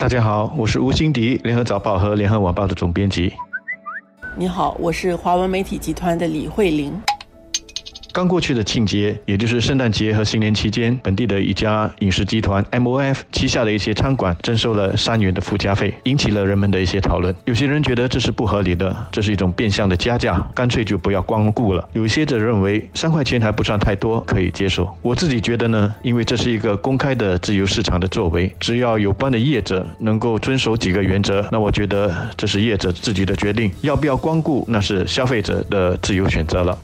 大家好，我是吴欣迪，联合早报和联合晚报的总编辑。你好，我是华文媒体集团的李慧玲。刚过去的庆节，也就是圣诞节和新年期间，本地的一家饮食集团 MOF 旗下的一些餐馆征收了三元的附加费，引起了人们的一些讨论。有些人觉得这是不合理的，这是一种变相的加价，干脆就不要光顾了。有些则认为三块钱还不算太多，可以接受。我自己觉得呢，因为这是一个公开的自由市场的作为，只要有关的业者能够遵守几个原则，那我觉得这是业者自己的决定，要不要光顾那是消费者的自由选择了。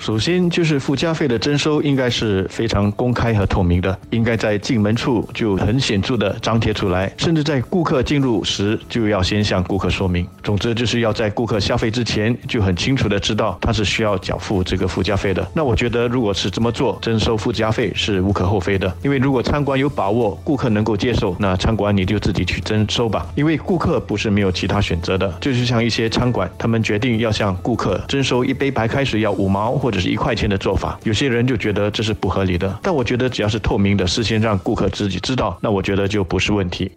首先就是附加费的征收应该是非常公开和透明的，应该在进门处就很显著的张贴出来，甚至在顾客进入时就要先向顾客说明。总之就是要在顾客消费之前就很清楚的知道他是需要缴付这个附加费的。那我觉得如果是这么做，征收附加费是无可厚非的，因为如果餐馆有把握顾客能够接受，那餐馆你就自己去征收吧，因为顾客不是没有其他选择的。就是像一些餐馆，他们决定要向顾客征收一杯白开水要五毛或。或者是一块钱的做法，有些人就觉得这是不合理的。但我觉得只要是透明的，事先让顾客自己知道，那我觉得就不是问题。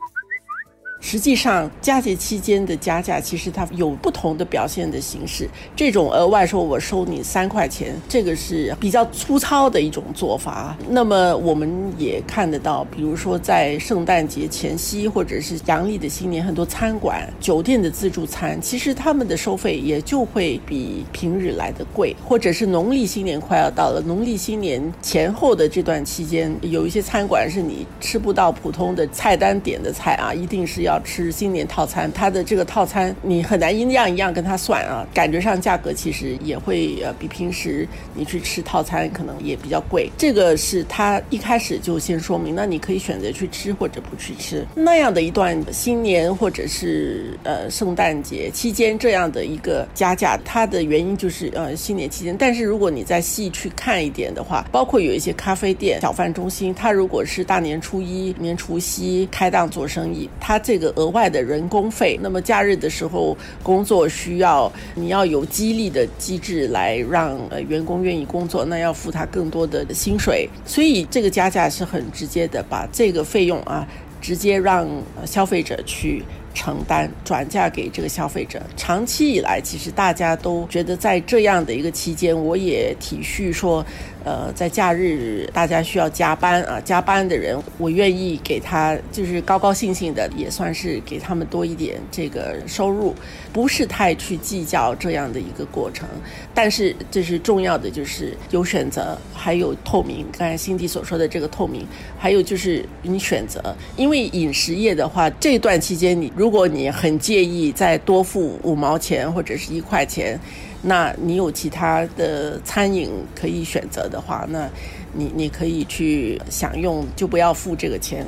实际上，佳节期间的加价其实它有不同的表现的形式。这种额外说我收你三块钱，这个是比较粗糙的一种做法。那么我们也看得到，比如说在圣诞节前夕或者是阳历的新年，很多餐馆、酒店的自助餐，其实他们的收费也就会比平日来的贵。或者是农历新年快要到了，农历新年前后的这段期间，有一些餐馆是你吃不到普通的菜单点的菜啊，一定是要。要吃新年套餐，它的这个套餐你很难一样一样跟他算啊，感觉上价格其实也会呃比平时你去吃套餐可能也比较贵。这个是他一开始就先说明，那你可以选择去吃或者不去吃那样的一段新年或者是呃圣诞节期间这样的一个加价，它的原因就是呃新年期间。但是如果你再细去看一点的话，包括有一些咖啡店、小贩中心，它如果是大年初一、年除夕开档做生意，它这个。额外的人工费，那么假日的时候工作需要，你要有激励的机制来让呃员工愿意工作，那要付他更多的薪水，所以这个加价是很直接的，把这个费用啊直接让消费者去。承担转嫁给这个消费者。长期以来，其实大家都觉得，在这样的一个期间，我也体恤说，呃，在假日大家需要加班啊，加班的人，我愿意给他就是高高兴兴的，也算是给他们多一点这个收入，不是太去计较这样的一个过程。但是这是重要的，就是有选择，还有透明。刚才辛迪所说的这个透明，还有就是你选择，因为饮食业的话，这段期间你。如果你很介意再多付五毛钱或者是一块钱，那你有其他的餐饮可以选择的话，那你你可以去享用，就不要付这个钱。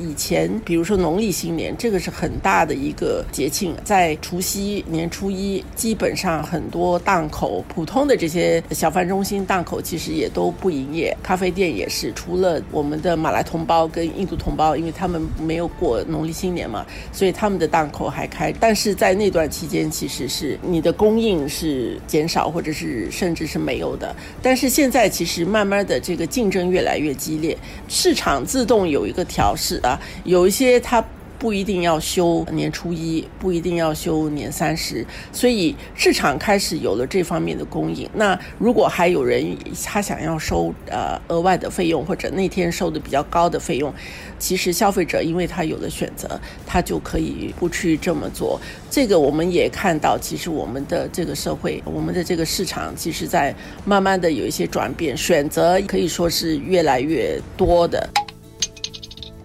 以前，比如说农历新年，这个是很大的一个节庆，在除夕、年初一，基本上很多档口，普通的这些小贩中心档口其实也都不营业，咖啡店也是，除了我们的马来同胞跟印度同胞，因为他们没有过农历新年嘛，所以他们的档口还开。但是在那段期间，其实是你的供应是减少，或者是甚至是没有的。但是现在其实慢慢的这个竞争越来越激烈，市场自动有一个调试啊。有一些他不一定要休年初一，不一定要休年三十，所以市场开始有了这方面的供应。那如果还有人他想要收呃额外的费用，或者那天收的比较高的费用，其实消费者因为他有了选择，他就可以不去这么做。这个我们也看到，其实我们的这个社会，我们的这个市场，其实在慢慢的有一些转变，选择可以说是越来越多的。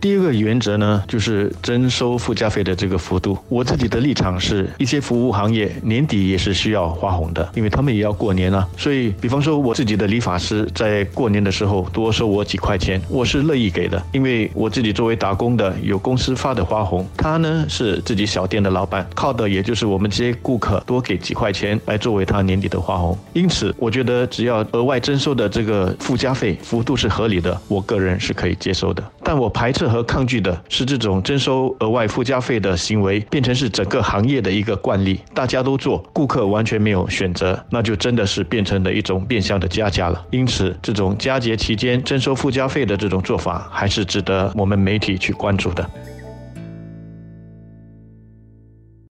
第一个原则呢，就是征收附加费的这个幅度。我自己的立场是，一些服务行业年底也是需要花红的，因为他们也要过年啊。所以，比方说我自己的理发师在过年的时候多收我几块钱，我是乐意给的，因为我自己作为打工的，有公司发的花红，他呢是自己小店的老板，靠的也就是我们这些顾客多给几块钱来作为他年底的花红。因此，我觉得只要额外征收的这个附加费幅度是合理的，我个人是可以接受的。但我排斥和抗拒的是这种征收额外附加费的行为变成是整个行业的一个惯例，大家都做，顾客完全没有选择，那就真的是变成了一种变相的加价了。因此，这种佳节期间征收附加费的这种做法，还是值得我们媒体去关注的。